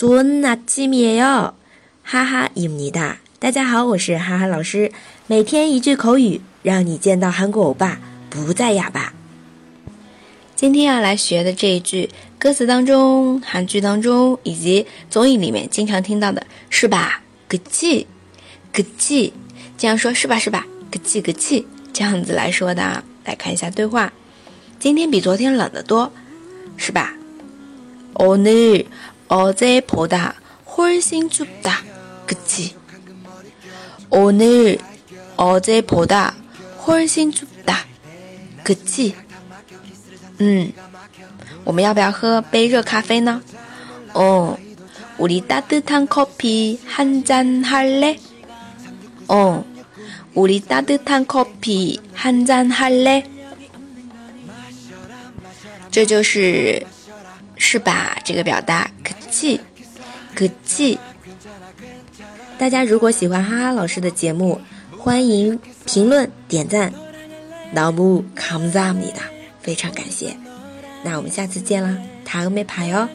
좋은아침이에 요， 哈哈입니다大家好，我是哈哈老师，每天一句口语，让你见到韩国欧巴不再哑巴。今天要来学的这一句，歌词当中、韩剧当中以及综艺里面经常听到的是吧？个气，个气，这样说是吧？是吧？个气个气，这样子来说的。来看一下对话，今天比昨天冷得多，是吧？오늘어 제보다훨씬춥다그치오늘어제보다훨씬춥다그치嗯，我们要不要喝杯热咖啡呢？哦，우리따뜻한커피한잔할 래？ 哦，우리따뜻한커피한잔할 래？ 这就是是吧？这个表达 气，个气！大家如果喜欢哈哈老师的节目，欢迎评论、点赞，老木康赞你的，非常感谢。那我们下次见啦，塔欧梅帕哟。